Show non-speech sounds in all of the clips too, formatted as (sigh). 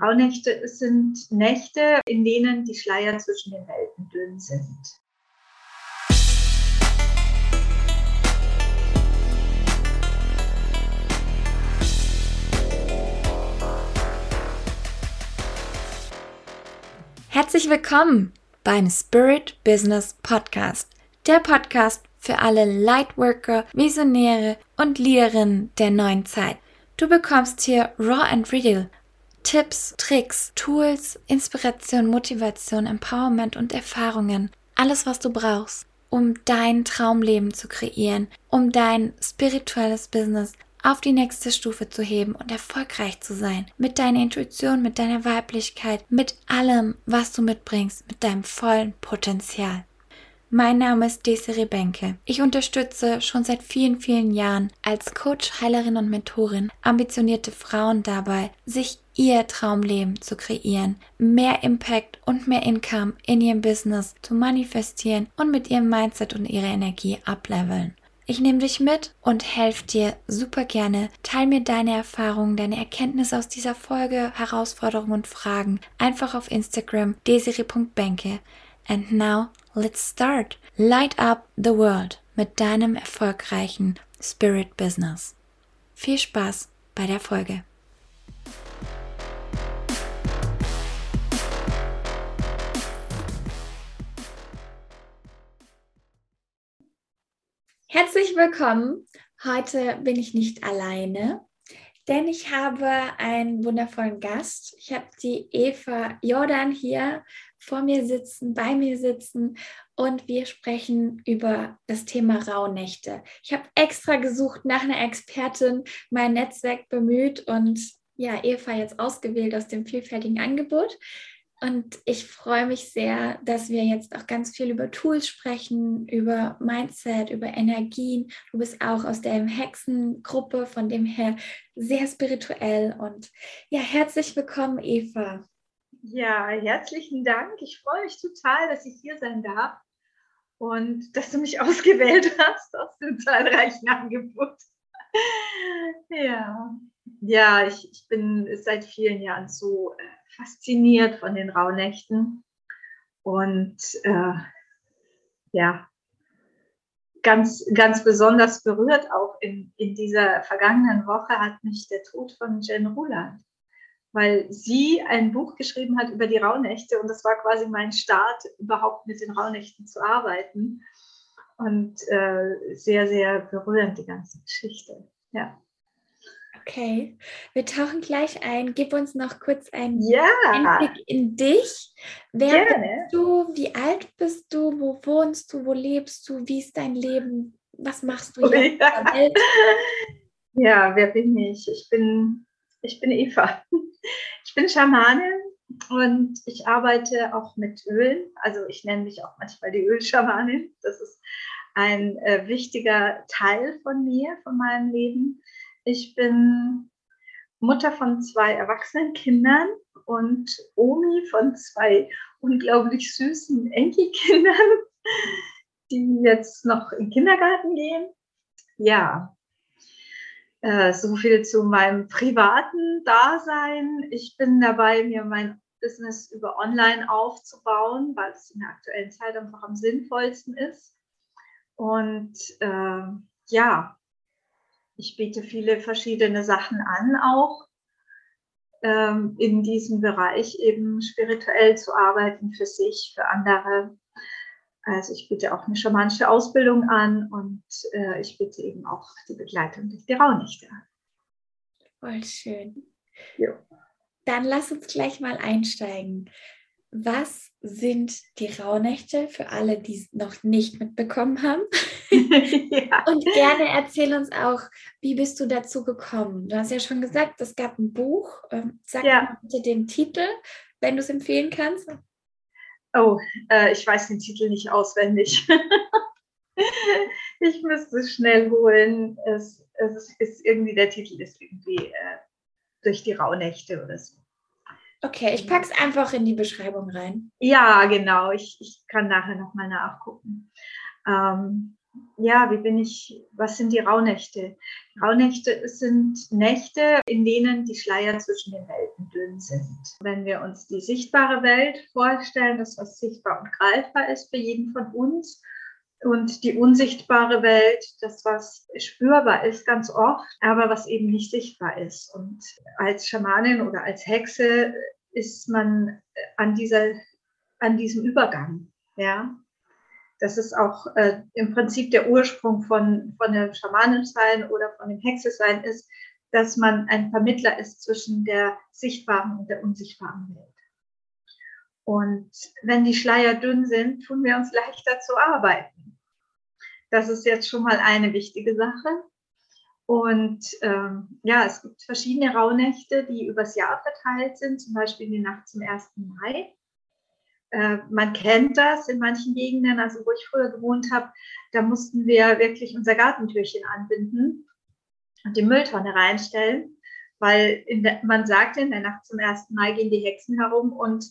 Rauhnächte sind Nächte, in denen die Schleier zwischen den Welten dünn sind. Herzlich willkommen beim Spirit Business Podcast, der Podcast für alle Lightworker, Visionäre und Leaderinnen der neuen Zeit. Du bekommst hier Raw and Real Tipps, Tricks, Tools, Inspiration, Motivation, Empowerment und Erfahrungen. Alles, was du brauchst, um dein Traumleben zu kreieren, um dein spirituelles Business auf die nächste Stufe zu heben und erfolgreich zu sein. Mit deiner Intuition, mit deiner Weiblichkeit, mit allem, was du mitbringst, mit deinem vollen Potenzial. Mein Name ist Desiree Benke. Ich unterstütze schon seit vielen, vielen Jahren als Coach, Heilerin und Mentorin ambitionierte Frauen dabei, sich ihr Traumleben zu kreieren, mehr Impact und mehr Income in ihrem Business zu manifestieren und mit ihrem Mindset und ihrer Energie ableveln. Ich nehme dich mit und helfe dir super gerne. Teil mir deine Erfahrungen, deine Erkenntnisse aus dieser Folge, Herausforderungen und Fragen einfach auf Instagram desiri.benke. And now let's start. Light up the world mit deinem erfolgreichen Spirit Business. Viel Spaß bei der Folge. Herzlich willkommen. Heute bin ich nicht alleine, denn ich habe einen wundervollen Gast. Ich habe die Eva Jordan hier vor mir sitzen, bei mir sitzen und wir sprechen über das Thema Rauhnächte. Ich habe extra gesucht nach einer Expertin, mein Netzwerk bemüht und ja, Eva jetzt ausgewählt aus dem vielfältigen Angebot. Und ich freue mich sehr, dass wir jetzt auch ganz viel über Tools sprechen, über Mindset, über Energien. Du bist auch aus der Hexengruppe, von dem her sehr spirituell. Und ja, herzlich willkommen, Eva. Ja, herzlichen Dank. Ich freue mich total, dass ich hier sein darf und dass du mich (laughs) ausgewählt hast aus dem zahlreichen Angebot. ja, ja ich, ich bin seit vielen Jahren so. Äh, fasziniert von den Rauhnächten. Und äh, ja, ganz, ganz besonders berührt auch in, in dieser vergangenen Woche hat mich der Tod von Jen Ruland, weil sie ein Buch geschrieben hat über die Rauhnächte und das war quasi mein Start, überhaupt mit den Rauhnächten zu arbeiten. Und äh, sehr, sehr berührend, die ganze Geschichte. Ja. Okay, wir tauchen gleich ein. Gib uns noch kurz einen ja. Einblick in dich. Wer Gerne. bist du? Wie alt bist du? Wo wohnst du? Wo lebst du? Wie ist dein Leben? Was machst du hier ja. (laughs) Ja, wer bin ich? Ich bin, ich bin Eva. (laughs) Ich bin Schamanin und ich arbeite auch mit Ölen. Also ich nenne mich auch manchmal die Ölschamanin. Das ist ein äh, wichtiger Teil von mir, von meinem Leben. Ich bin Mutter von zwei erwachsenen Kindern und Omi von zwei unglaublich süßen Enkelkindern, (laughs) die jetzt noch in den Kindergarten gehen. Ja, äh, so viel zu meinem privaten Dasein. Ich bin dabei, mir mein Business über Online aufzubauen, weil es in der aktuellen Zeit einfach am sinnvollsten ist. Und äh, ja, ich biete viele verschiedene Sachen an, auch ähm, in diesem Bereich eben spirituell zu arbeiten für sich, für andere. Also ich biete auch eine schamanische Ausbildung an und äh, ich biete eben auch die Begleitung durch die Rauhnächte an. Voll schön. Jo. Dann lass uns gleich mal einsteigen. Was sind die Rauhnächte für alle, die es noch nicht mitbekommen haben? (laughs) ja. Und gerne erzähl uns auch, wie bist du dazu gekommen? Du hast ja schon gesagt, es gab ein Buch. Ähm, sag ja. mal bitte den Titel, wenn du es empfehlen kannst. Oh, äh, ich weiß den Titel nicht auswendig. (laughs) ich müsste es schnell holen. Es, es, ist irgendwie, der Titel ist irgendwie äh, durch die Rauhnächte oder so. Okay, ich packe es einfach in die Beschreibung rein. Ja, genau. Ich, ich kann nachher nochmal nachgucken. Ähm, ja, wie bin ich, was sind die Rauhnächte? Rauhnächte sind Nächte, in denen die Schleier zwischen den Welten dünn sind. Wenn wir uns die sichtbare Welt vorstellen, das was sichtbar und greifbar ist für jeden von uns, und die unsichtbare Welt, das, was spürbar ist ganz oft, aber was eben nicht sichtbar ist. Und als Schamanin oder als Hexe ist man an, dieser, an diesem Übergang. Ja? Das ist auch äh, im Prinzip der Ursprung von, von dem Schamanensein oder von dem Hexesein ist, dass man ein Vermittler ist zwischen der sichtbaren und der unsichtbaren Welt. Und wenn die Schleier dünn sind, tun wir uns leichter zu arbeiten. Das ist jetzt schon mal eine wichtige Sache. Und ähm, ja, es gibt verschiedene Rauhnächte, die übers Jahr verteilt sind, zum Beispiel die Nacht zum 1. Mai. Äh, man kennt das in manchen Gegenden, also wo ich früher gewohnt habe, da mussten wir wirklich unser Gartentürchen anbinden und die Mülltonne reinstellen, weil der, man sagte, in der Nacht zum 1. Mai gehen die Hexen herum und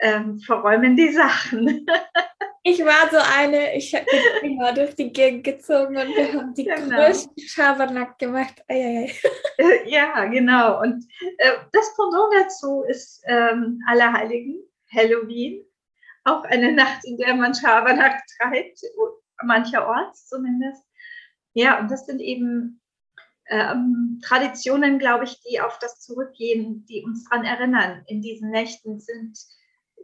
ähm, verräumen die Sachen. (laughs) ich war so eine, ich habe (laughs) immer durch die Gegend gezogen und wir haben die genau. größten Schabernack gemacht. Eieiei. (laughs) Ja, genau. Und äh, das Pendant dazu ist ähm, Allerheiligen, Halloween. Auch eine Nacht, in der man Schabernack treibt, mancherorts zumindest. Ja, und das sind eben ähm, Traditionen, glaube ich, die auf das zurückgehen, die uns daran erinnern. In diesen Nächten sind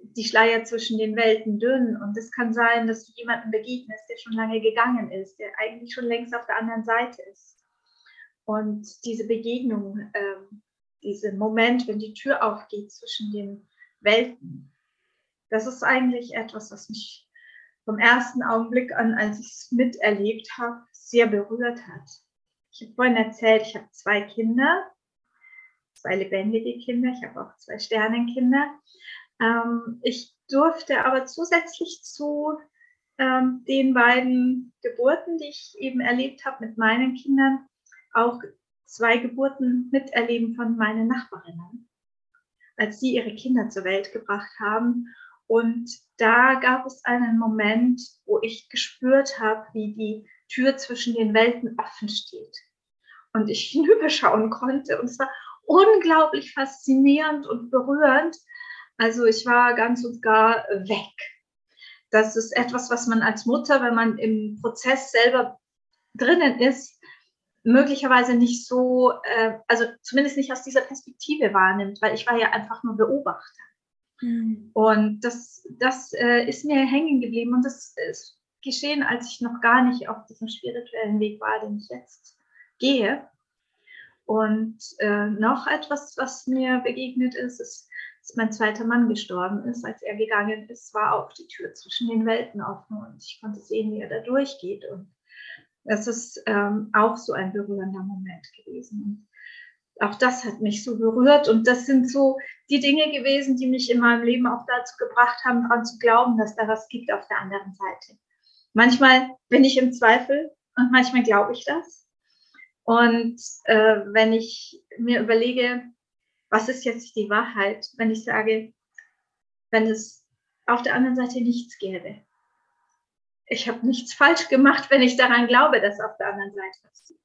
die Schleier zwischen den Welten dünn und es kann sein, dass du jemanden begegnest, der schon lange gegangen ist, der eigentlich schon längst auf der anderen Seite ist. Und diese Begegnung, ähm, dieser Moment, wenn die Tür aufgeht zwischen den Welten, das ist eigentlich etwas, was mich vom ersten Augenblick an, als ich es miterlebt habe, sehr berührt hat. Ich habe vorhin erzählt, ich habe zwei Kinder, zwei lebendige Kinder, ich habe auch zwei Sternenkinder. Ähm, ich durfte aber zusätzlich zu ähm, den beiden Geburten, die ich eben erlebt habe mit meinen Kindern, auch zwei Geburten miterleben von meinen Nachbarinnen, als sie ihre Kinder zur Welt gebracht haben. Und da gab es einen Moment, wo ich gespürt habe, wie die Tür zwischen den Welten offen steht. Und ich (laughs) hinüberschauen konnte. Und es war unglaublich faszinierend und berührend, also ich war ganz und gar weg. Das ist etwas, was man als Mutter, wenn man im Prozess selber drinnen ist, möglicherweise nicht so, äh, also zumindest nicht aus dieser Perspektive wahrnimmt, weil ich war ja einfach nur Beobachter. Mhm. Und das, das äh, ist mir hängen geblieben und das ist geschehen, als ich noch gar nicht auf diesem spirituellen Weg war, den ich jetzt gehe. Und äh, noch etwas, was mir begegnet ist, ist, dass mein zweiter Mann gestorben ist. Als er gegangen ist, war auch die Tür zwischen den Welten offen und ich konnte sehen, wie er da durchgeht. Und das ist ähm, auch so ein berührender Moment gewesen. Und auch das hat mich so berührt und das sind so die Dinge gewesen, die mich in meinem Leben auch dazu gebracht haben, daran zu glauben, dass da was gibt auf der anderen Seite. Manchmal bin ich im Zweifel und manchmal glaube ich das. Und äh, wenn ich mir überlege, was ist jetzt die Wahrheit, wenn ich sage, wenn es auf der anderen Seite nichts gäbe. Ich habe nichts falsch gemacht, wenn ich daran glaube, dass auf der anderen Seite was ist.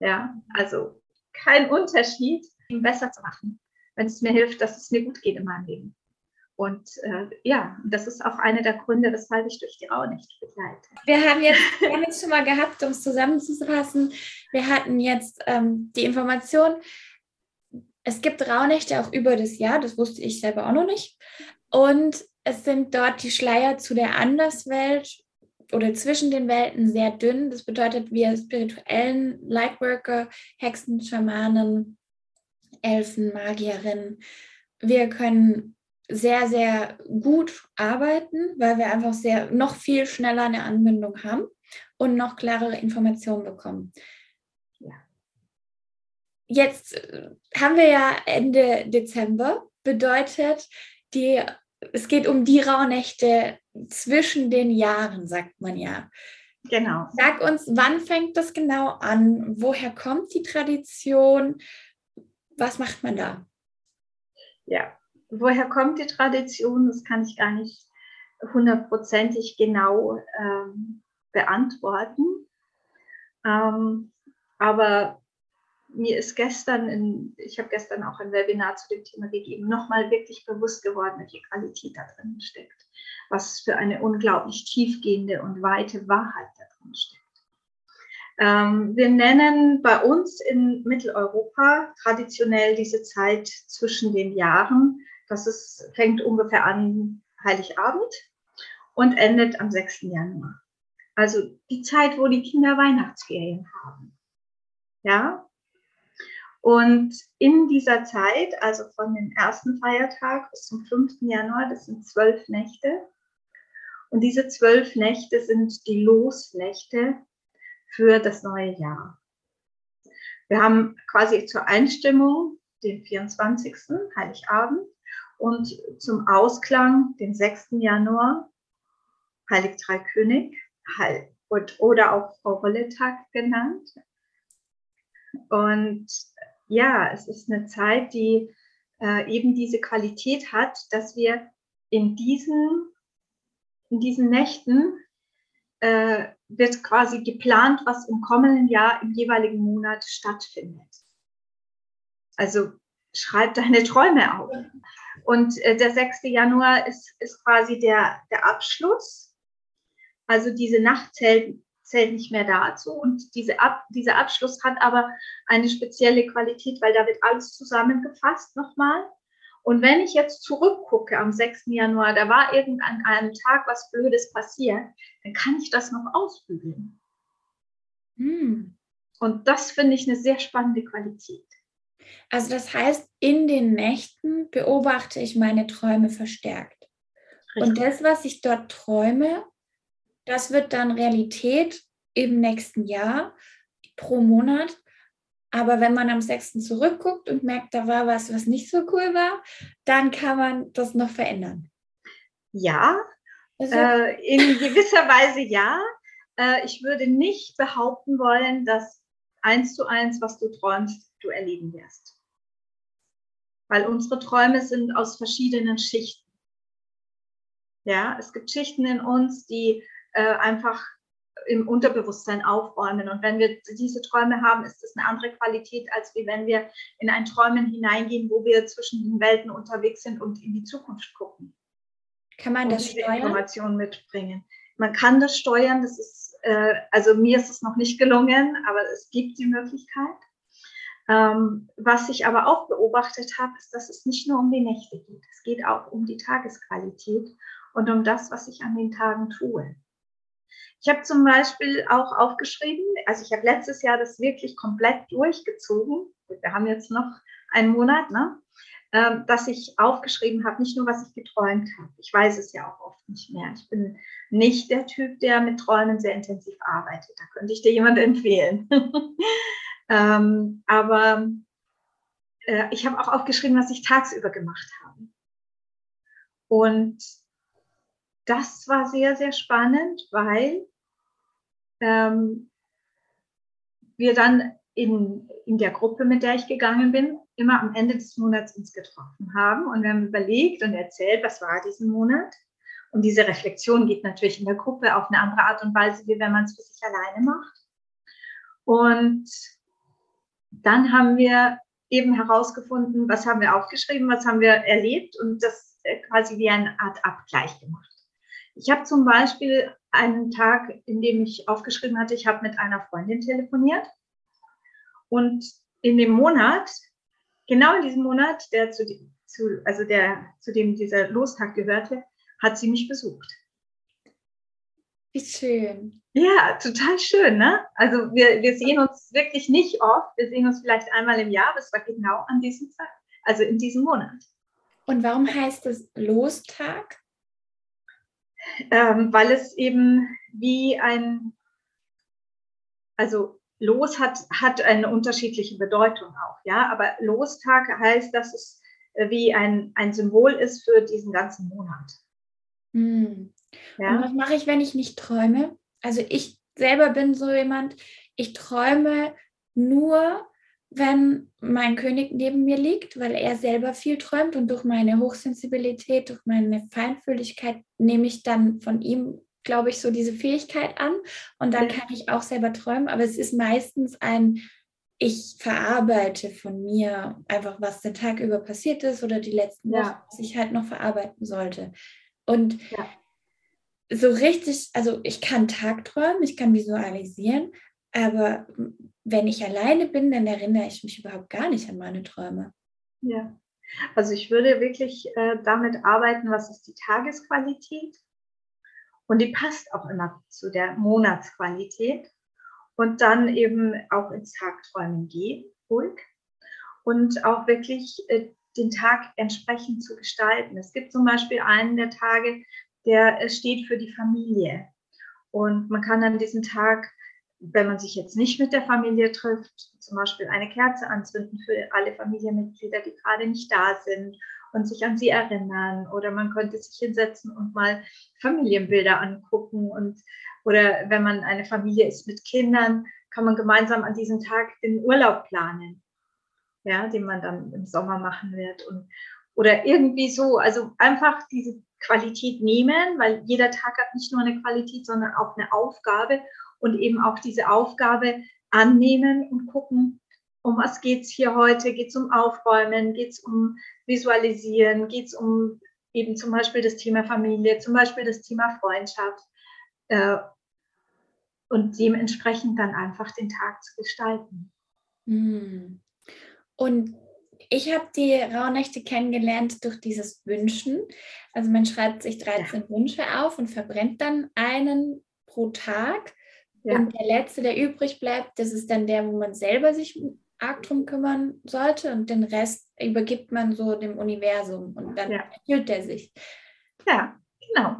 Ja, also kein Unterschied, ihn besser zu machen, wenn es mir hilft, dass es mir gut geht in meinem Leben. Und äh, ja, das ist auch einer der Gründe, weshalb ich durch die Rauhnicht begleite. Wir haben jetzt, wir haben jetzt schon mal gehabt, um es zusammenzufassen, wir hatten jetzt ähm, die Information, es gibt Rauhnächte auch über das Jahr, das wusste ich selber auch noch nicht. Und es sind dort die Schleier zu der Anderswelt oder zwischen den Welten sehr dünn. Das bedeutet, wir spirituellen Lightworker, Hexen, Schamanen, Elfen, Magierinnen, wir können sehr, sehr gut arbeiten, weil wir einfach sehr noch viel schneller eine Anbindung haben und noch klarere Informationen bekommen jetzt äh, haben wir ja Ende Dezember, bedeutet, die, es geht um die Rauhnächte zwischen den Jahren, sagt man ja. Genau. Sag uns, wann fängt das genau an? Woher kommt die Tradition? Was macht man da? Ja, woher kommt die Tradition? Das kann ich gar nicht hundertprozentig genau ähm, beantworten. Ähm, aber mir ist gestern, in, ich habe gestern auch ein Webinar zu dem Thema gegeben, nochmal wirklich bewusst geworden, welche Qualität da drin steckt. Was für eine unglaublich tiefgehende und weite Wahrheit da drin steckt. Ähm, wir nennen bei uns in Mitteleuropa traditionell diese Zeit zwischen den Jahren. Das ist, fängt ungefähr an Heiligabend und endet am 6. Januar. Also die Zeit, wo die Kinder Weihnachtsferien haben. Ja, und in dieser Zeit, also von dem ersten Feiertag bis zum 5. Januar, das sind zwölf Nächte. Und diese zwölf Nächte sind die Losnächte für das neue Jahr. Wir haben quasi zur Einstimmung den 24. Heiligabend und zum Ausklang den 6. Januar Heilig Drei König oder auch Fraurolle-Tag genannt. Und ja, es ist eine Zeit, die äh, eben diese Qualität hat, dass wir in diesen, in diesen Nächten äh, wird quasi geplant, was im kommenden Jahr im jeweiligen Monat stattfindet. Also schreib deine Träume auf. Und äh, der 6. Januar ist, ist quasi der, der Abschluss. Also diese Nacht zählt zählt nicht mehr dazu. Und diese Ab dieser Abschluss hat aber eine spezielle Qualität, weil da wird alles zusammengefasst nochmal. Und wenn ich jetzt zurückgucke am 6. Januar, da war irgendein einem Tag was Blödes passiert, dann kann ich das noch ausbügeln. Hm. Und das finde ich eine sehr spannende Qualität. Also das heißt, in den Nächten beobachte ich meine Träume verstärkt. Richtig. Und das, was ich dort träume, das wird dann Realität im nächsten Jahr pro Monat. Aber wenn man am 6. zurückguckt und merkt, da war was, was nicht so cool war, dann kann man das noch verändern. Ja, also, äh, in gewisser (laughs) Weise ja. Äh, ich würde nicht behaupten wollen, dass eins zu eins, was du träumst, du erleben wirst. Weil unsere Träume sind aus verschiedenen Schichten. Ja, es gibt Schichten in uns, die äh, einfach im Unterbewusstsein aufräumen. Und wenn wir diese Träume haben, ist das eine andere Qualität, als wie wenn wir in ein Träumen hineingehen, wo wir zwischen den Welten unterwegs sind und in die Zukunft gucken. Kann man das steuern? Informationen mitbringen. Man kann das steuern. Das ist, äh, also mir ist es noch nicht gelungen, aber es gibt die Möglichkeit. Ähm, was ich aber auch beobachtet habe, ist, dass es nicht nur um die Nächte geht. Es geht auch um die Tagesqualität und um das, was ich an den Tagen tue. Ich habe zum Beispiel auch aufgeschrieben, also ich habe letztes Jahr das wirklich komplett durchgezogen. Wir haben jetzt noch einen Monat, ne? Ähm, dass ich aufgeschrieben habe, nicht nur, was ich geträumt habe. Ich weiß es ja auch oft nicht mehr. Ich bin nicht der Typ, der mit Träumen sehr intensiv arbeitet. Da könnte ich dir jemand empfehlen. (laughs) ähm, aber äh, ich habe auch aufgeschrieben, was ich tagsüber gemacht habe. Und das war sehr, sehr spannend, weil ähm, wir dann in, in der Gruppe, mit der ich gegangen bin, immer am Ende des Monats uns getroffen haben und wir haben überlegt und erzählt, was war diesen Monat. Und diese Reflexion geht natürlich in der Gruppe auf eine andere Art und Weise, wie wenn man es für sich alleine macht. Und dann haben wir eben herausgefunden, was haben wir aufgeschrieben, was haben wir erlebt und das quasi wie eine Art Abgleich gemacht. Ich habe zum Beispiel einen Tag, in dem ich aufgeschrieben hatte, ich habe mit einer Freundin telefoniert. Und in dem Monat, genau in diesem Monat, der zu, zu, also der, zu dem dieser Lostag gehörte, hat sie mich besucht. Wie schön. Ja, total schön, ne? Also wir, wir sehen uns wirklich nicht oft. Wir sehen uns vielleicht einmal im Jahr, das war genau an diesem Tag, also in diesem Monat. Und warum heißt es Lostag? Ähm, weil es eben wie ein, also Los hat, hat eine unterschiedliche Bedeutung auch, ja, aber Lostag heißt, dass es äh, wie ein, ein Symbol ist für diesen ganzen Monat. Hm. Ja? Und was mache ich, wenn ich nicht träume? Also ich selber bin so jemand, ich träume nur, wenn mein König neben mir liegt, weil er selber viel träumt und durch meine Hochsensibilität, durch meine Feinfühligkeit nehme ich dann von ihm, glaube ich, so diese Fähigkeit an und dann kann ich auch selber träumen, aber es ist meistens ein ich verarbeite von mir einfach, was der Tag über passiert ist oder die letzten ja. Wochen, was ich halt noch verarbeiten sollte. Und ja. so richtig, also ich kann Tagträumen, ich kann visualisieren, aber wenn ich alleine bin, dann erinnere ich mich überhaupt gar nicht an meine Träume. Ja, also ich würde wirklich äh, damit arbeiten, was ist die Tagesqualität? Und die passt auch immer zu der Monatsqualität. Und dann eben auch ins Tagträumen gehen, ruhig. Und auch wirklich äh, den Tag entsprechend zu gestalten. Es gibt zum Beispiel einen der Tage, der äh, steht für die Familie. Und man kann an diesem Tag wenn man sich jetzt nicht mit der Familie trifft, zum Beispiel eine Kerze anzünden für alle Familienmitglieder, die gerade nicht da sind und sich an sie erinnern. Oder man könnte sich hinsetzen und mal Familienbilder angucken. Und, oder wenn man eine Familie ist mit Kindern, kann man gemeinsam an diesem Tag den Urlaub planen, ja, den man dann im Sommer machen wird. Und, oder irgendwie so, also einfach diese Qualität nehmen, weil jeder Tag hat nicht nur eine Qualität, sondern auch eine Aufgabe und eben auch diese Aufgabe annehmen und gucken, um was geht es hier heute? Geht es um Aufräumen? Geht es um Visualisieren? Geht es um eben zum Beispiel das Thema Familie, zum Beispiel das Thema Freundschaft? Äh, und dementsprechend dann einfach den Tag zu gestalten. Hm. Und ich habe die Rauhnächte kennengelernt durch dieses Wünschen. Also man schreibt sich 13 ja. Wünsche auf und verbrennt dann einen pro Tag. Ja. Und der letzte, der übrig bleibt, das ist dann der, wo man selber sich arg drum kümmern sollte und den Rest übergibt man so dem Universum und dann ja. erfüllt der sich. Ja, genau.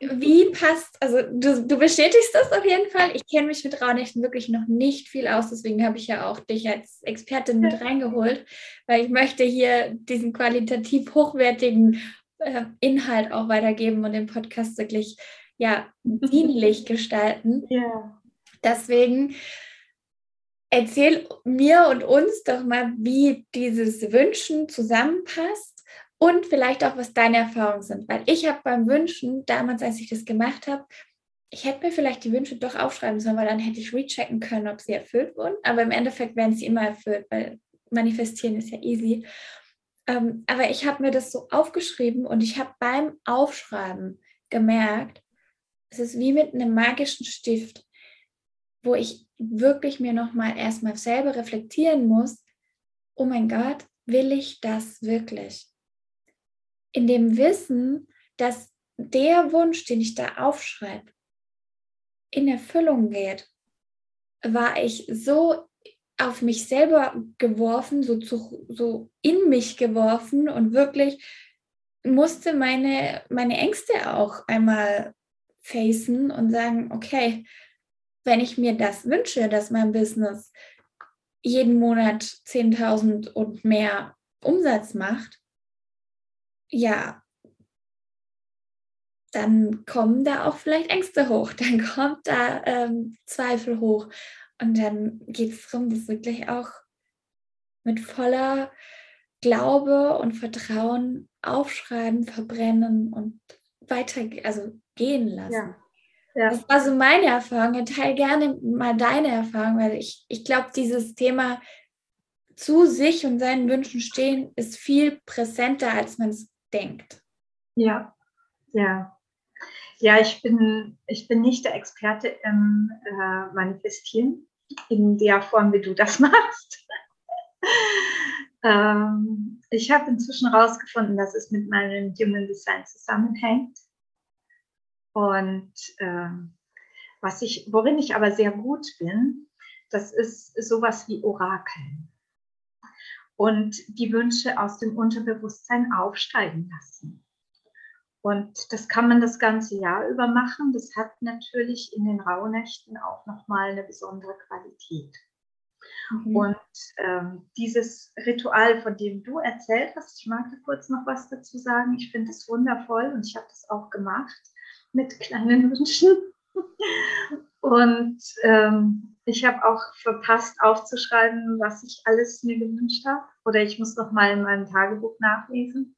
Wie passt, also du, du bestätigst das auf jeden Fall. Ich kenne mich mit Raunächten wirklich noch nicht viel aus, deswegen habe ich ja auch dich als Expertin mit reingeholt, weil ich möchte hier diesen qualitativ hochwertigen äh, Inhalt auch weitergeben und den Podcast wirklich ja, dienlich gestalten. (laughs) Ja. Deswegen erzähl mir und uns doch mal, wie dieses Wünschen zusammenpasst und vielleicht auch, was deine Erfahrungen sind. Weil ich habe beim Wünschen, damals, als ich das gemacht habe, ich hätte mir vielleicht die Wünsche doch aufschreiben sollen, weil dann hätte ich rechecken können, ob sie erfüllt wurden. Aber im Endeffekt werden sie immer erfüllt, weil manifestieren ist ja easy. Ähm, aber ich habe mir das so aufgeschrieben und ich habe beim Aufschreiben gemerkt, es ist wie mit einem magischen Stift, wo ich wirklich mir nochmal erstmal selber reflektieren muss, oh mein Gott, will ich das wirklich? In dem Wissen, dass der Wunsch, den ich da aufschreibe, in Erfüllung geht, war ich so auf mich selber geworfen, so, zu, so in mich geworfen und wirklich musste meine, meine Ängste auch einmal facen und sagen, okay, wenn ich mir das wünsche, dass mein Business jeden Monat 10.000 und mehr Umsatz macht, ja, dann kommen da auch vielleicht Ängste hoch, (laughs) dann kommt da ähm, Zweifel hoch. Und dann geht es darum, das wirklich auch mit voller Glaube und Vertrauen aufschreiben, verbrennen und weiter, also gehen lassen. Ja. Ja. Das war so meine Erfahrung. Teil gerne mal deine Erfahrung, weil ich, ich glaube, dieses Thema zu sich und seinen Wünschen stehen ist viel präsenter, als man es denkt. Ja, ja. Ja, ich bin, ich bin nicht der Experte im äh, Manifestieren in der Form, wie du das (laughs) machst. ähm, ich habe inzwischen herausgefunden, dass es mit meinem Human Design zusammenhängt. Und äh, was ich, worin ich aber sehr gut bin, das ist sowas wie Orakeln. Und die Wünsche aus dem Unterbewusstsein aufsteigen lassen. Und das kann man das ganze Jahr über machen. Das hat natürlich in den Rauhnächten auch nochmal eine besondere Qualität. Mhm. Und ähm, dieses Ritual, von dem du erzählt hast, ich mag da kurz noch was dazu sagen. Ich finde es wundervoll und ich habe das auch gemacht mit kleinen Wünschen. Und ähm, ich habe auch verpasst aufzuschreiben, was ich alles mir gewünscht habe. Oder ich muss noch mal in meinem Tagebuch nachlesen.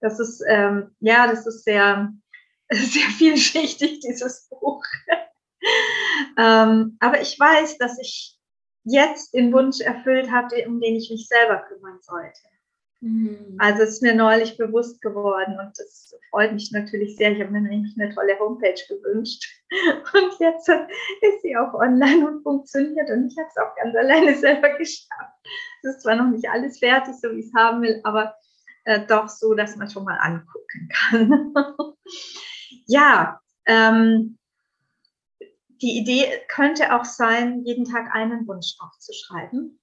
Das ist, ähm, ja, das ist sehr, (laughs) sehr vielschichtig, dieses Buch. (laughs) ähm, aber ich weiß, dass ich jetzt den Wunsch erfüllt habe, um den ich mich selber kümmern sollte. Mhm. Also es ist mir neulich bewusst geworden und das freut mich natürlich sehr. Ich habe mir nämlich eine tolle Homepage gewünscht (laughs) und jetzt ist sie auch online und funktioniert und ich habe es auch ganz alleine (laughs) selber geschafft. Es ist zwar noch nicht alles fertig, so wie ich es haben will, aber äh, doch so, dass man schon mal angucken kann. (laughs) ja, ähm, die Idee könnte auch sein, jeden Tag einen Wunsch aufzuschreiben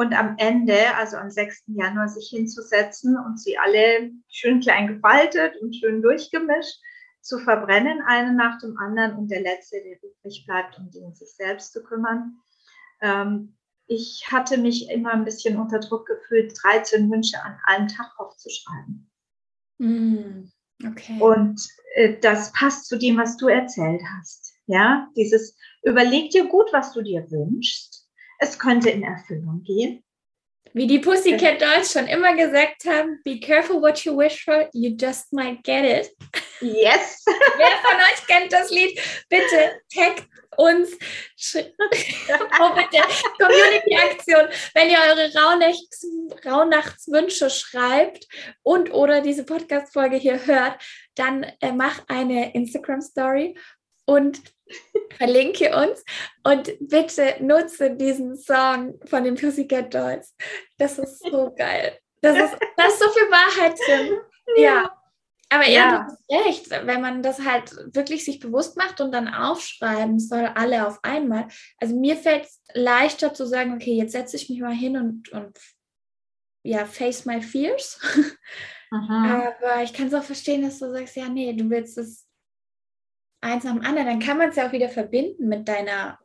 und am Ende, also am 6. Januar, sich hinzusetzen und sie alle schön klein gefaltet und schön durchgemischt zu verbrennen, einen nach dem anderen und der letzte, der übrig bleibt, um den sich selbst zu kümmern. Ähm, ich hatte mich immer ein bisschen unter Druck gefühlt, 13 Wünsche an einem Tag aufzuschreiben. Mm, okay. Und äh, das passt zu dem, was du erzählt hast. Ja, dieses überleg dir gut, was du dir wünschst. Es könnte in Erfüllung gehen. Wie die Pussycat Dolls schon immer gesagt haben, be careful what you wish for, you just might get it. Yes. (laughs) Wer von euch kennt das Lied? Bitte taggt uns. (laughs) oh, bitte. Community-Aktion. Wenn ihr eure Rauhnachts Rauhnachtswünsche schreibt und oder diese Podcast-Folge hier hört, dann äh, mach eine Instagram-Story und verlinke uns und bitte nutze diesen Song von den Pussycat Dolls. Das ist so (laughs) geil. Das ist, da ist so viel Wahrheit drin. Ja. Aber ja, ja, du hast recht, wenn man das halt wirklich sich bewusst macht und dann aufschreiben soll, alle auf einmal. Also mir fällt es leichter zu sagen, okay, jetzt setze ich mich mal hin und, und ja, face my fears. Aha. Aber ich kann es auch verstehen, dass du sagst, ja, nee, du willst es eins nach dem anderen. Dann kann man es ja auch wieder verbinden mit deiner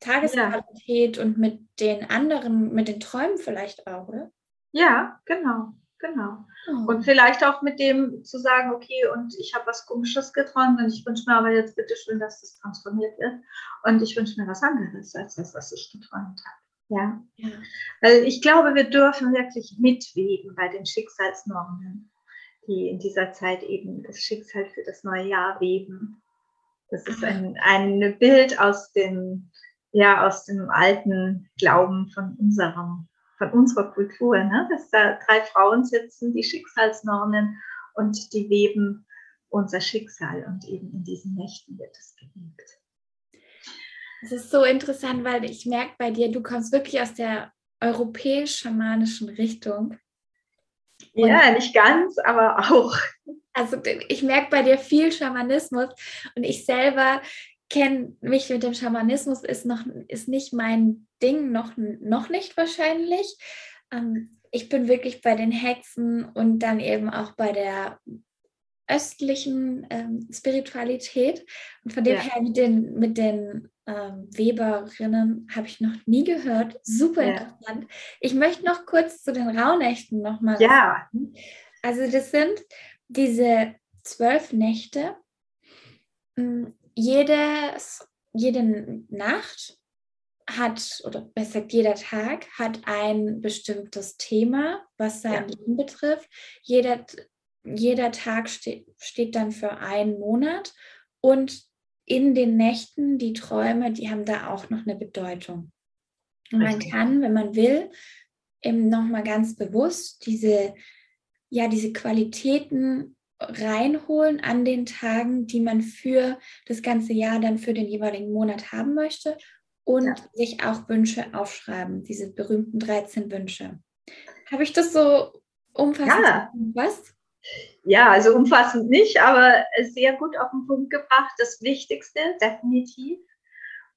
Tagesqualität ja. und mit den anderen, mit den Träumen vielleicht auch, oder? Ja, genau. Genau. Oh. Und vielleicht auch mit dem zu sagen, okay, und ich habe was Komisches geträumt und ich wünsche mir aber jetzt bitte schön, dass das transformiert wird. Und ich wünsche mir was anderes als das, was ich geträumt habe. Ja. ja. Weil ich glaube, wir dürfen wirklich mitwegen bei den Schicksalsnormen, die in dieser Zeit eben das Schicksal für das neue Jahr weben. Das ist ein, ein Bild aus dem, ja, aus dem alten Glauben von unserem von unserer Kultur, ne? dass da drei Frauen sitzen, die Schicksalsnormen und die weben unser Schicksal und eben in diesen Nächten wird es gewebt. Es ist so interessant, weil ich merke bei dir, du kommst wirklich aus der europäisch-schamanischen Richtung. Und ja, nicht ganz, aber auch. Also ich merke bei dir viel Schamanismus und ich selber kenne mich mit dem Schamanismus, ist noch ist nicht mein Ding, noch, noch nicht wahrscheinlich. Ähm, ich bin wirklich bei den Hexen und dann eben auch bei der östlichen ähm, Spiritualität. Und von dem ja. her mit den, mit den ähm, Weberinnen habe ich noch nie gehört. Super ja. interessant. Ich möchte noch kurz zu den Rauhnächten nochmal ja. sagen. Also das sind diese zwölf Nächte. Hm, jedes, jede Nacht hat, oder besser gesagt, jeder Tag hat ein bestimmtes Thema, was sein ja. Leben betrifft. Jeder, jeder Tag ste steht dann für einen Monat und in den Nächten, die Träume, die haben da auch noch eine Bedeutung. Und man kann, wenn man will, eben nochmal ganz bewusst diese, ja, diese Qualitäten reinholen an den Tagen, die man für das ganze Jahr dann für den jeweiligen Monat haben möchte und ja. sich auch Wünsche aufschreiben, diese berühmten 13 Wünsche. Habe ich das so umfassend ja. was? Ja, also umfassend nicht, aber sehr gut auf den Punkt gebracht. Das Wichtigste, definitiv.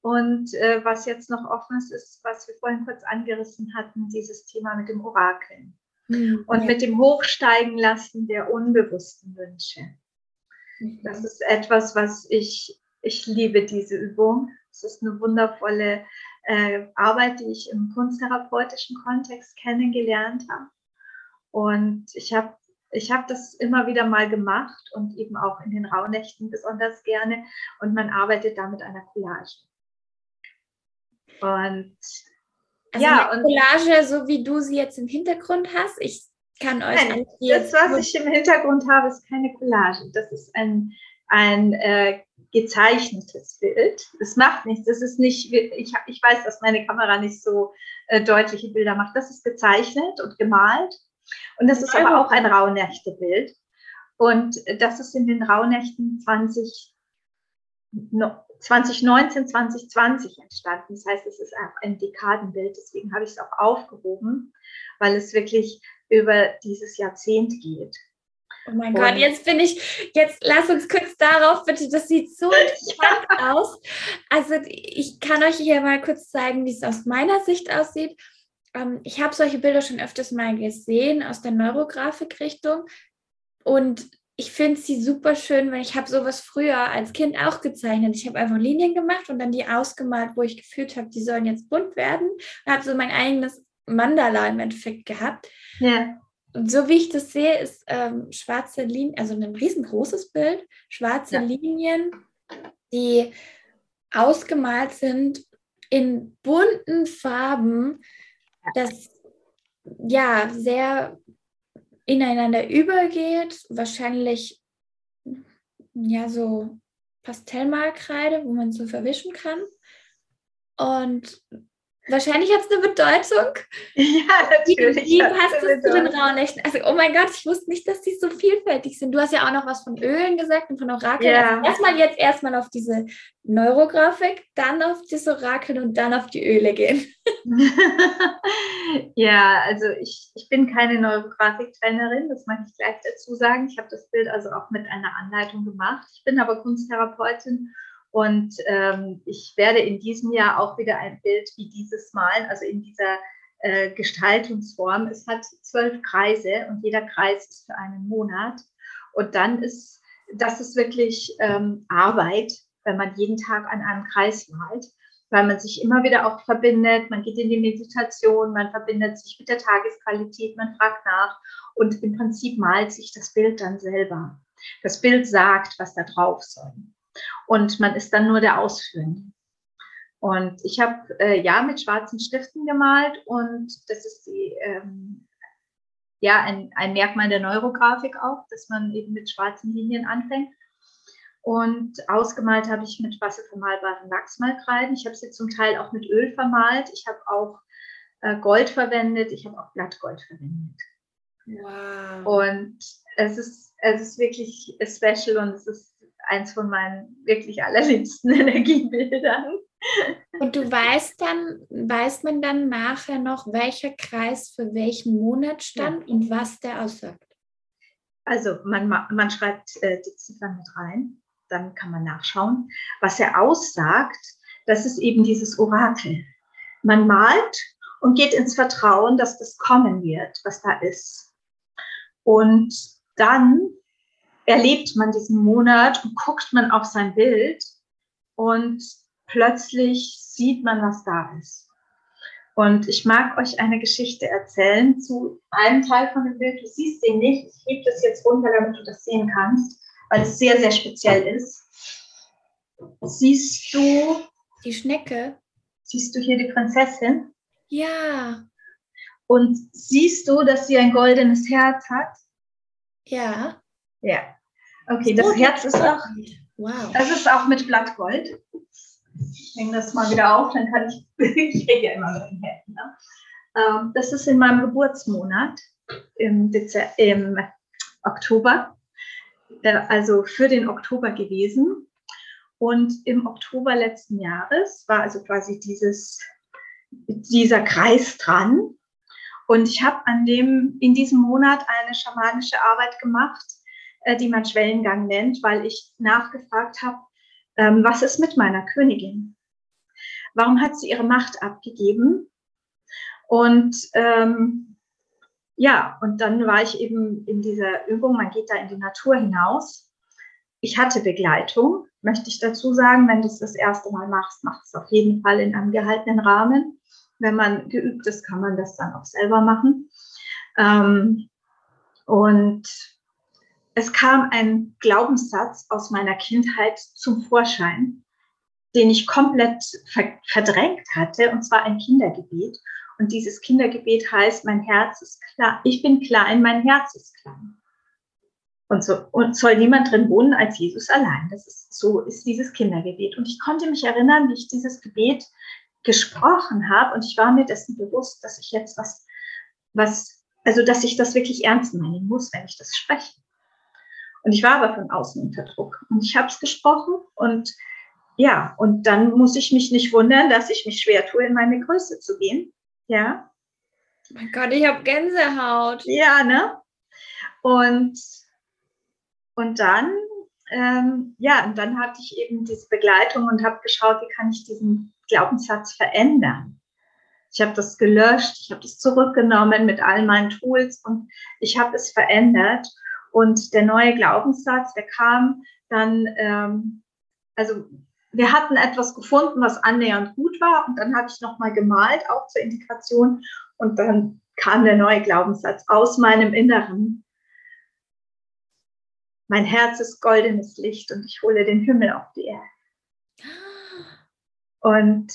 Und äh, was jetzt noch offen ist, ist, was wir vorhin kurz angerissen hatten, dieses Thema mit dem Orakeln. Mhm. Und mit dem Hochsteigen lassen der unbewussten Wünsche. Mhm. Das ist etwas, was ich, ich liebe diese Übung. Es ist eine wundervolle äh, Arbeit, die ich im kunsttherapeutischen Kontext kennengelernt habe. Und ich habe ich habe das immer wieder mal gemacht und eben auch in den Rauhnächten besonders gerne. Und man arbeitet da mit einer Collage. Und also ja, eine Collage, so wie du sie jetzt im Hintergrund hast. Ich kann euch Nein, das, was ich im Hintergrund habe, ist keine Collage. Das ist ein, ein äh, gezeichnetes Bild. Das macht nichts. Das ist nicht, ich, ich weiß, dass meine Kamera nicht so äh, deutliche Bilder macht. Das ist gezeichnet und gemalt. Und das ist aber auch ein Rauhnächte-Bild. Und das ist in den Rauhnächten 20, 2019, 2020 entstanden. Das heißt, es ist auch ein Dekadenbild. Deswegen habe ich es auch aufgehoben, weil es wirklich über dieses Jahrzehnt geht. Oh mein und Gott, jetzt bin ich, jetzt lass uns kurz darauf bitte, das sieht so (laughs) interessant ja. aus. Also ich kann euch hier mal kurz zeigen, wie es aus meiner Sicht aussieht. Ähm, ich habe solche Bilder schon öfters mal gesehen aus der Neurografik-Richtung und ich finde sie super schön, weil ich habe sowas früher als Kind auch gezeichnet. Ich habe einfach Linien gemacht und dann die ausgemalt, wo ich gefühlt habe, die sollen jetzt bunt werden. Und habe so mein eigenes Mandala im Endeffekt gehabt. Ja. Und so wie ich das sehe, ist ähm, schwarze Linien, also ein riesengroßes Bild, schwarze ja. Linien, die ausgemalt sind in bunten Farben, das ja sehr ineinander übergeht, wahrscheinlich ja so Pastellmalkreide, wo man so verwischen kann. Und Wahrscheinlich hat es eine Bedeutung. (laughs) Ja, natürlich. Wie, wie passt es zu den Rauhnächten? Also, oh mein Gott, ich wusste nicht, dass die so vielfältig sind. Du hast ja auch noch was von Ölen gesagt und von Orakeln. Ja. Also erstmal jetzt erstmal auf diese Neurografik, dann auf das Orakel und dann auf die Öle gehen. (laughs) ja, also ich, ich bin keine Neurografik-Trainerin, das mag ich gleich dazu sagen. Ich habe das Bild also auch mit einer Anleitung gemacht. Ich bin aber Kunsttherapeutin und ähm, ich werde in diesem Jahr auch wieder ein Bild wie dieses malen, also in dieser äh, Gestaltungsform. Es hat zwölf Kreise und jeder Kreis ist für einen Monat. Und dann ist, das ist wirklich ähm, Arbeit, wenn man jeden Tag an einem Kreis malt, weil man sich immer wieder auch verbindet. Man geht in die Meditation, man verbindet sich mit der Tagesqualität, man fragt nach und im Prinzip malt sich das Bild dann selber. Das Bild sagt, was da drauf soll und man ist dann nur der Ausführende. Und ich habe äh, ja mit schwarzen Stiften gemalt und das ist die, ähm, ja ein, ein Merkmal der Neurografik auch, dass man eben mit schwarzen Linien anfängt. Und ausgemalt habe ich mit wasservermalbaren Wachsmalkreiden. Ich habe sie zum Teil auch mit Öl vermalt. Ich habe auch äh, Gold verwendet. Ich habe auch Blattgold verwendet. Wow. Und es ist, es ist wirklich special und es ist eins von meinen wirklich allerliebsten (laughs) Energiebildern. Und du weißt dann, weiß man dann nachher noch, welcher Kreis für welchen Monat stand ja. und was der aussagt? Also man, man schreibt äh, die Ziffern mit rein, dann kann man nachschauen. Was er aussagt, das ist eben dieses Orakel. Man malt und geht ins Vertrauen, dass das kommen wird, was da ist. Und dann erlebt man diesen Monat und guckt man auf sein Bild und plötzlich sieht man, was da ist. Und ich mag euch eine Geschichte erzählen zu einem Teil von dem Bild. Du siehst den nicht. Ich hebe das jetzt runter, damit du das sehen kannst, weil es sehr, sehr speziell ist. Siehst du die Schnecke? Siehst du hier die Prinzessin? Ja. Und siehst du, dass sie ein goldenes Herz hat? Ja. Ja. Okay, das Herz ist auch, wow. das ist auch mit Blattgold. Ich hänge das mal wieder auf, dann kann ich, (laughs) ich rede ja immer mit den Händen. Ne? Ähm, das ist in meinem Geburtsmonat im, Dezember, im Oktober, äh, also für den Oktober gewesen. Und im Oktober letzten Jahres war also quasi dieses, dieser Kreis dran. Und ich habe an dem, in diesem Monat eine schamanische Arbeit gemacht, äh, die man Schwellengang nennt, weil ich nachgefragt habe, ähm, was ist mit meiner Königin? Warum hat sie ihre Macht abgegeben? Und ähm, ja, und dann war ich eben in dieser Übung, man geht da in die Natur hinaus. Ich hatte Begleitung, möchte ich dazu sagen, wenn du es das erste Mal machst, mach es auf jeden Fall in einem gehaltenen Rahmen. Wenn man geübt ist, kann man das dann auch selber machen. Ähm, und es kam ein Glaubenssatz aus meiner Kindheit zum Vorschein, den ich komplett verdrängt hatte, und zwar ein Kindergebet. Und dieses Kindergebet heißt, mein Herz ist klein, ich bin klein, mein Herz ist klein. Und, so, und soll niemand drin wohnen als Jesus allein. Das ist, so ist dieses Kindergebet. Und ich konnte mich erinnern, wie ich dieses Gebet gesprochen habe. Und ich war mir dessen bewusst, dass ich jetzt was, was, also dass ich das wirklich ernst meinen muss, wenn ich das spreche. Und ich war aber von außen unter Druck. Und ich habe es gesprochen und ja, und dann muss ich mich nicht wundern, dass ich mich schwer tue, in meine Größe zu gehen. Ja. Mein Gott, ich habe Gänsehaut. Ja, ne? Und und dann, ähm, ja, und dann hatte ich eben diese Begleitung und habe geschaut, wie kann ich diesen Glaubenssatz verändern. Ich habe das gelöscht, ich habe das zurückgenommen mit all meinen Tools und ich habe es verändert. Und der neue Glaubenssatz, der kam dann, ähm, also wir hatten etwas gefunden, was annähernd gut war. Und dann habe ich nochmal gemalt, auch zur Integration. Und dann kam der neue Glaubenssatz aus meinem Inneren mein Herz ist goldenes Licht und ich hole den Himmel auf die Erde. Und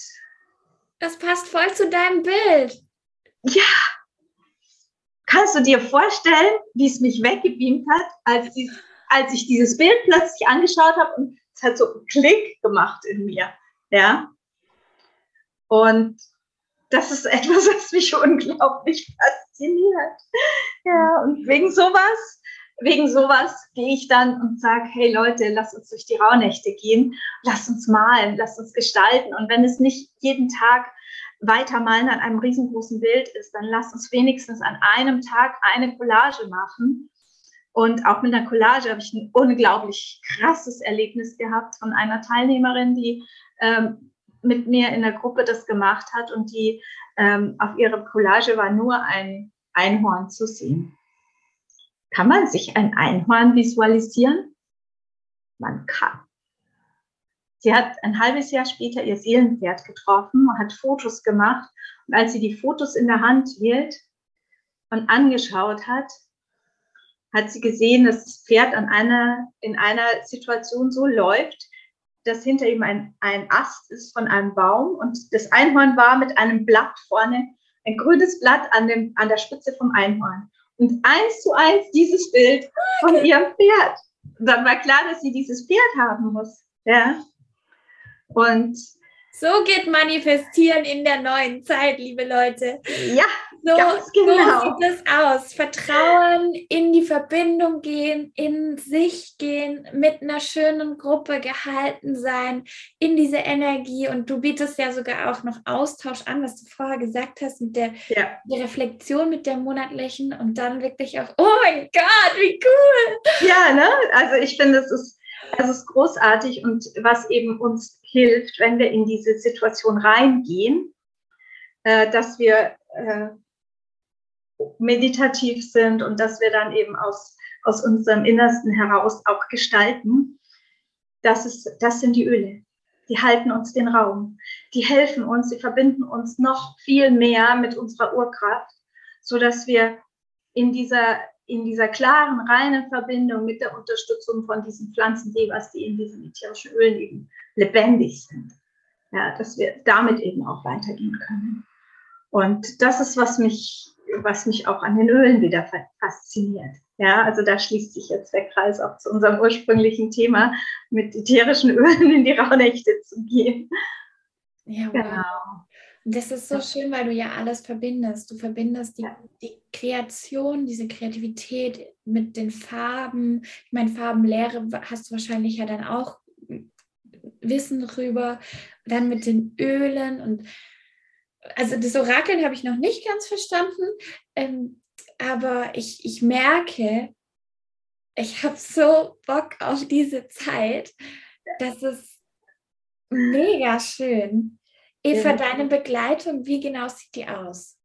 das passt voll zu deinem Bild. Ja. Kannst du dir vorstellen, wie es mich weggebeamt hat, als, die, als ich dieses Bild plötzlich angeschaut habe und es hat so einen Klick gemacht in mir. Ja. Und das ist (laughs) etwas, was mich unglaublich fasziniert. Ja, und wegen sowas wegen sowas gehe ich dann und sage, hey Leute, lasst uns durch die Rauhnächte gehen, lasst uns malen, lasst uns gestalten. Und wenn es nicht jeden Tag weitermalen an einem riesengroßen Bild ist, dann lasst uns wenigstens an einem Tag eine Collage machen. Und auch mit einer Collage habe ich ein unglaublich krasses Erlebnis gehabt von einer Teilnehmerin, die ähm, mit mir in der Gruppe das gemacht hat und die ähm, auf ihrer Collage war nur ein Einhorn zu sehen. Kann man sich ein Einhorn visualisieren? Man kann. Sie hat ein halbes Jahr später ihr Seelenpferd getroffen, hat Fotos gemacht und als sie die Fotos in der Hand hielt und angeschaut hat, hat sie gesehen, dass das Pferd an einer, in einer Situation so läuft, dass hinter ihm ein, ein Ast ist von einem Baum und das Einhorn war mit einem Blatt vorne, ein grünes Blatt an, dem, an der Spitze vom Einhorn und eins zu eins dieses Bild von ihrem Pferd. Und dann war klar, dass sie dieses Pferd haben muss. Ja. Und so geht Manifestieren in der neuen Zeit, liebe Leute. Ja, so, genau. so sieht es aus. Vertrauen, in die Verbindung gehen, in sich gehen, mit einer schönen Gruppe gehalten sein, in diese Energie. Und du bietest ja sogar auch noch Austausch an, was du vorher gesagt hast, mit der, ja. der Reflexion, mit der monatlichen und dann wirklich auch, oh mein Gott, wie cool. Ja, ne? Also ich finde, es ist, es ist großartig und was eben uns hilft, wenn wir in diese Situation reingehen, äh, dass wir äh, meditativ sind und dass wir dann eben aus, aus unserem Innersten heraus auch gestalten, das, ist, das sind die Öle. Die halten uns den Raum. Die helfen uns, sie verbinden uns noch viel mehr mit unserer Urkraft, sodass wir in dieser, in dieser klaren, reinen Verbindung mit der Unterstützung von diesen Pflanzendevas, die in diesen ätherischen Ölen eben lebendig sind, ja, dass wir damit eben auch weitergehen können. Und das ist, was mich was mich auch an den Ölen wieder fasziniert. Ja, also da schließt sich jetzt der Kreis auch zu unserem ursprünglichen Thema, mit ätherischen (laughs) Ölen in die Rauhnächte zu gehen. Ja, wow. genau. Das ist so schön, weil du ja alles verbindest. Du verbindest die, die Kreation, diese Kreativität mit den Farben. Ich meine, Farbenlehre hast du wahrscheinlich ja dann auch Wissen drüber. Dann mit den Ölen und also das Orakeln habe ich noch nicht ganz verstanden, ähm, aber ich, ich merke, ich habe so Bock auf diese Zeit. Das ist mega schön. Eva, ja. deine Begleitung, wie genau sieht die aus?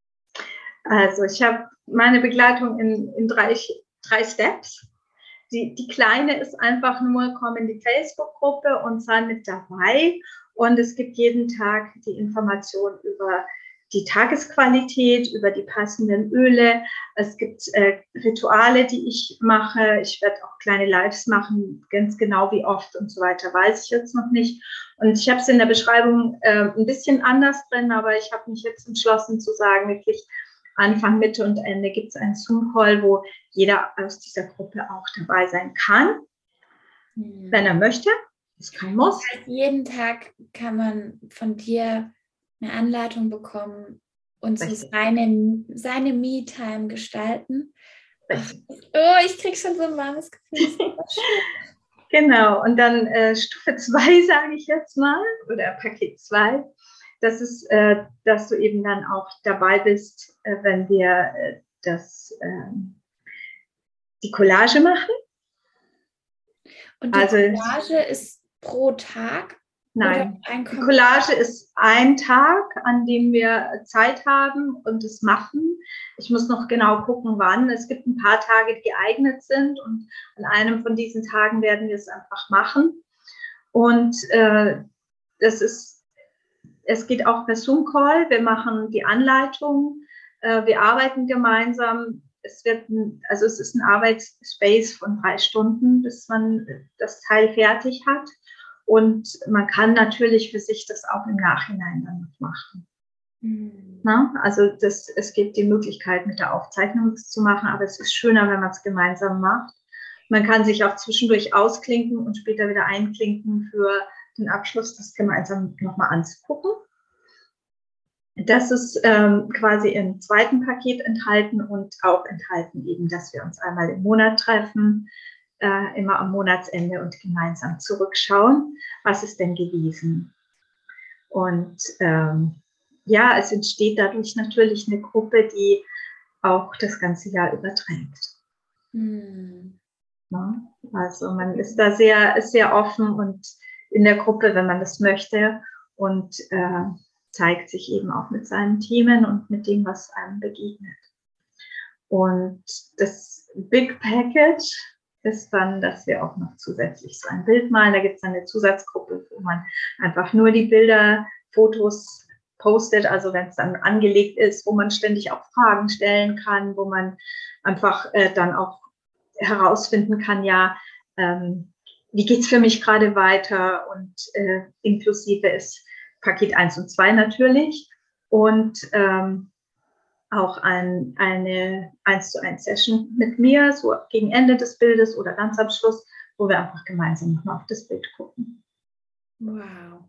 Also ich habe meine Begleitung in, in drei, drei Steps. Die, die kleine ist einfach nur, komm in die Facebook-Gruppe und sei mit dabei und es gibt jeden Tag die Information über die Tagesqualität, über die passenden Öle. Es gibt äh, Rituale, die ich mache. Ich werde auch kleine Lives machen, ganz genau wie oft und so weiter, weiß ich jetzt noch nicht. Und ich habe es in der Beschreibung äh, ein bisschen anders drin, aber ich habe mich jetzt entschlossen zu sagen, wirklich Anfang, Mitte und Ende gibt es einen Zoom-Call, wo jeder aus dieser Gruppe auch dabei sein kann, mhm. wenn er möchte. Das kein Muss. Jeden Tag kann man von dir eine Anleitung bekommen und so seine, seine Me-Time gestalten. Oh, ich kriege schon so ein warmes Gefühl. (laughs) genau, und dann äh, Stufe 2, (laughs) sage ich jetzt mal, oder Paket 2 das ist, äh, dass du eben dann auch dabei bist, äh, wenn wir äh, das, ähm, die Collage machen. Und die also, Collage ist pro Tag? Nein, die Collage ist ein Tag, an dem wir Zeit haben und es machen. Ich muss noch genau gucken, wann. Es gibt ein paar Tage, die geeignet sind und an einem von diesen Tagen werden wir es einfach machen. Und äh, das ist es geht auch per Zoom-Call. Wir machen die Anleitung. Äh, wir arbeiten gemeinsam. Es wird, ein, also es ist ein Arbeitsspace von drei Stunden, bis man das Teil fertig hat. Und man kann natürlich für sich das auch im Nachhinein dann noch machen. Mhm. Na, also das, es gibt die Möglichkeit, mit der Aufzeichnung zu machen, aber es ist schöner, wenn man es gemeinsam macht. Man kann sich auch zwischendurch ausklinken und später wieder einklinken für den Abschluss das gemeinsam nochmal anzugucken. Das ist ähm, quasi im zweiten Paket enthalten und auch enthalten eben, dass wir uns einmal im Monat treffen, äh, immer am Monatsende und gemeinsam zurückschauen, was ist denn gewesen. Und ähm, ja, es entsteht dadurch natürlich eine Gruppe, die auch das ganze Jahr überträgt. Hm. Ja, also man ist da sehr, sehr offen und in der Gruppe, wenn man das möchte und äh, zeigt sich eben auch mit seinen Themen und mit dem, was einem begegnet. Und das Big Package ist dann, dass wir auch noch zusätzlich so ein Bild malen. Da gibt es eine Zusatzgruppe, wo man einfach nur die Bilder, Fotos postet, also wenn es dann angelegt ist, wo man ständig auch Fragen stellen kann, wo man einfach äh, dann auch herausfinden kann, ja, ähm, wie geht es für mich gerade weiter? Und äh, inklusive ist Paket 1 und 2 natürlich. Und ähm, auch ein, eine 1 zu 1 Session mit mir, so gegen Ende des Bildes oder ganz am Schluss, wo wir einfach gemeinsam nochmal auf das Bild gucken. Wow.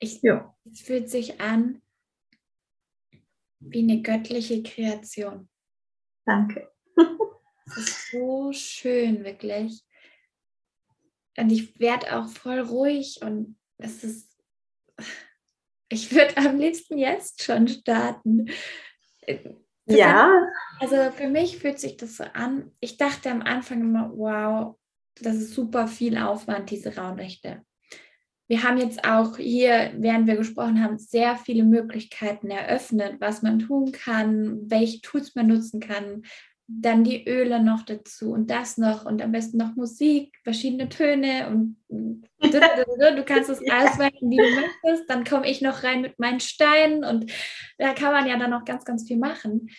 Ich, ja. Es fühlt sich an wie eine göttliche Kreation. Danke. (laughs) Es ist so schön, wirklich. Und ich werde auch voll ruhig und es ist, ich würde am liebsten jetzt schon starten. Das ja. Also für mich fühlt sich das so an. Ich dachte am Anfang immer, wow, das ist super viel Aufwand, diese Raunächte. Wir haben jetzt auch hier, während wir gesprochen haben, sehr viele Möglichkeiten eröffnet, was man tun kann, welche Tools man nutzen kann, dann die Öle noch dazu und das noch und am besten noch Musik, verschiedene Töne und du kannst es (laughs) ausweichen, wie du möchtest. Dann komme ich noch rein mit meinen Steinen und da kann man ja dann noch ganz, ganz viel machen.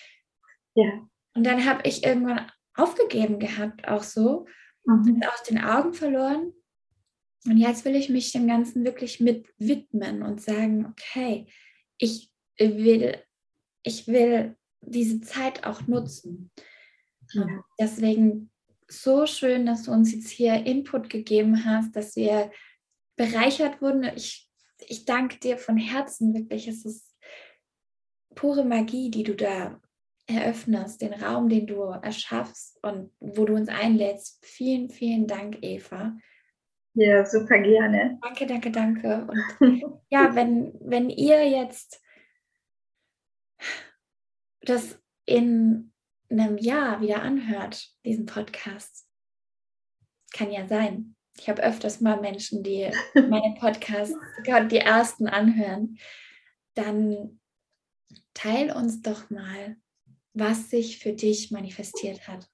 Ja. Und dann habe ich irgendwann aufgegeben gehabt, auch so, mhm. aus den Augen verloren. Und jetzt will ich mich dem Ganzen wirklich mit widmen und sagen, okay, ich will, ich will diese Zeit auch nutzen. Deswegen so schön, dass du uns jetzt hier Input gegeben hast, dass wir bereichert wurden. Ich, ich danke dir von Herzen wirklich. Es ist pure Magie, die du da eröffnest, den Raum, den du erschaffst und wo du uns einlädst. Vielen, vielen Dank, Eva. Ja, super gerne. Danke, danke, danke. Und ja, (laughs) wenn, wenn ihr jetzt das in einem Jahr wieder anhört, diesen Podcast. Kann ja sein. Ich habe öfters mal Menschen, die (laughs) meinen Podcast die ersten anhören. Dann teil uns doch mal, was sich für dich manifestiert hat.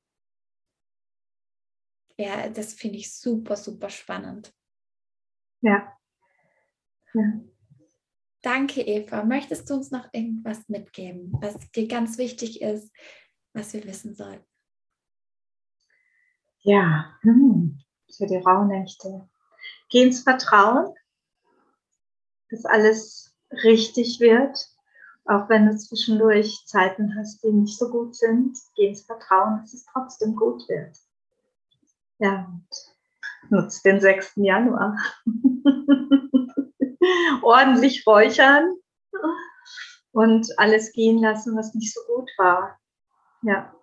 Ja, das finde ich super, super spannend. Ja. ja. Danke, Eva. Möchtest du uns noch irgendwas mitgeben, was dir ganz wichtig ist, was wir wissen sollten? Ja, hm, für die Rauhnächte. Geh ins Vertrauen, dass alles richtig wird, auch wenn du zwischendurch Zeiten hast, die nicht so gut sind, geh ins Vertrauen, dass es trotzdem gut wird. Ja, und nutzt den 6. Januar. (laughs) Ordentlich räuchern und alles gehen lassen, was nicht so gut war. Ja.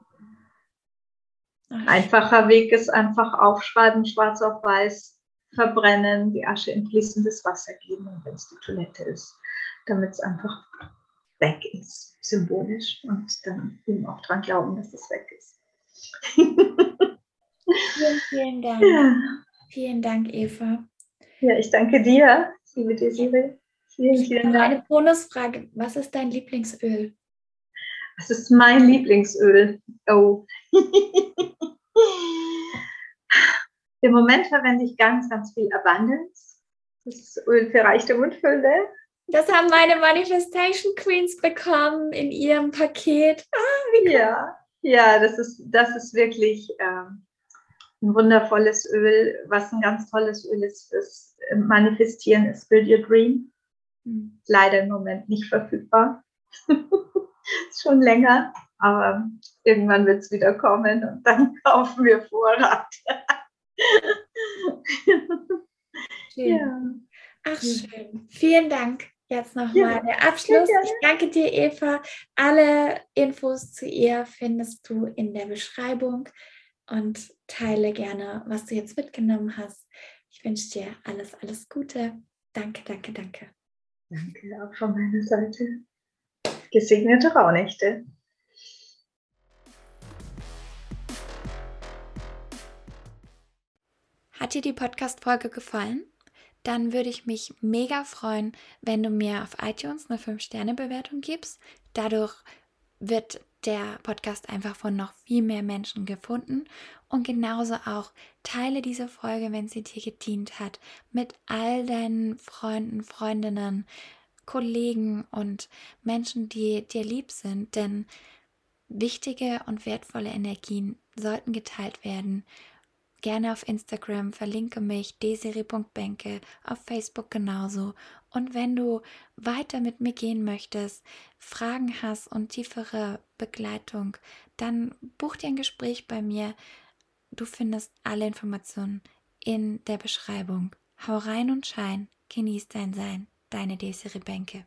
Einfacher Weg ist einfach aufschreiben, schwarz auf weiß, verbrennen, die Asche in fließendes Wasser geben, wenn es die Toilette ist, damit es einfach weg ist, symbolisch und dann eben auch dran glauben, dass es weg ist. vielen, vielen Dank. Ja. Vielen Dank, Eva. Ja, ich danke dir, liebe Desiree. Vielen, vielen Dank. Eine Bonusfrage: Was ist dein Lieblingsöl? Was ist mein Lieblingsöl? Oh. (laughs) Im Moment verwende ich ganz, ganz viel Abundance. Das ist Öl für Reichtum und Fülle. Das haben meine Manifestation Queens bekommen in ihrem Paket. Ah, ja, ja, das ist, das ist wirklich ähm, ein wundervolles Öl. Was ein ganz tolles Öl ist fürs Manifestieren, ist Build Your Dream. Mhm. Leider im Moment nicht verfügbar. (laughs) (laughs) schon länger, aber irgendwann wird es wieder kommen und dann (laughs) kaufen wir Vorrat. (laughs) schön. Ja. Ach, schön. Vielen Dank. Jetzt nochmal ja. der Abschluss. Ich danke dir, Eva. Alle Infos zu ihr findest du in der Beschreibung und teile gerne, was du jetzt mitgenommen hast. Ich wünsche dir alles, alles Gute. Danke, danke, danke. Danke auch von meiner Seite. Gesegnete Rauhnächte. Hat dir die Podcast-Folge gefallen? Dann würde ich mich mega freuen, wenn du mir auf iTunes eine 5-Sterne-Bewertung gibst. Dadurch wird der Podcast einfach von noch viel mehr Menschen gefunden. Und genauso auch teile diese Folge, wenn sie dir gedient hat, mit all deinen Freunden, Freundinnen, Kollegen und Menschen, die dir lieb sind. Denn wichtige und wertvolle Energien sollten geteilt werden gerne auf Instagram, verlinke mich desiri.benke, auf Facebook genauso. Und wenn du weiter mit mir gehen möchtest, Fragen hast und tiefere Begleitung, dann buch dir ein Gespräch bei mir. Du findest alle Informationen in der Beschreibung. Hau rein und schein, genieß dein Sein, deine Desiri Benke.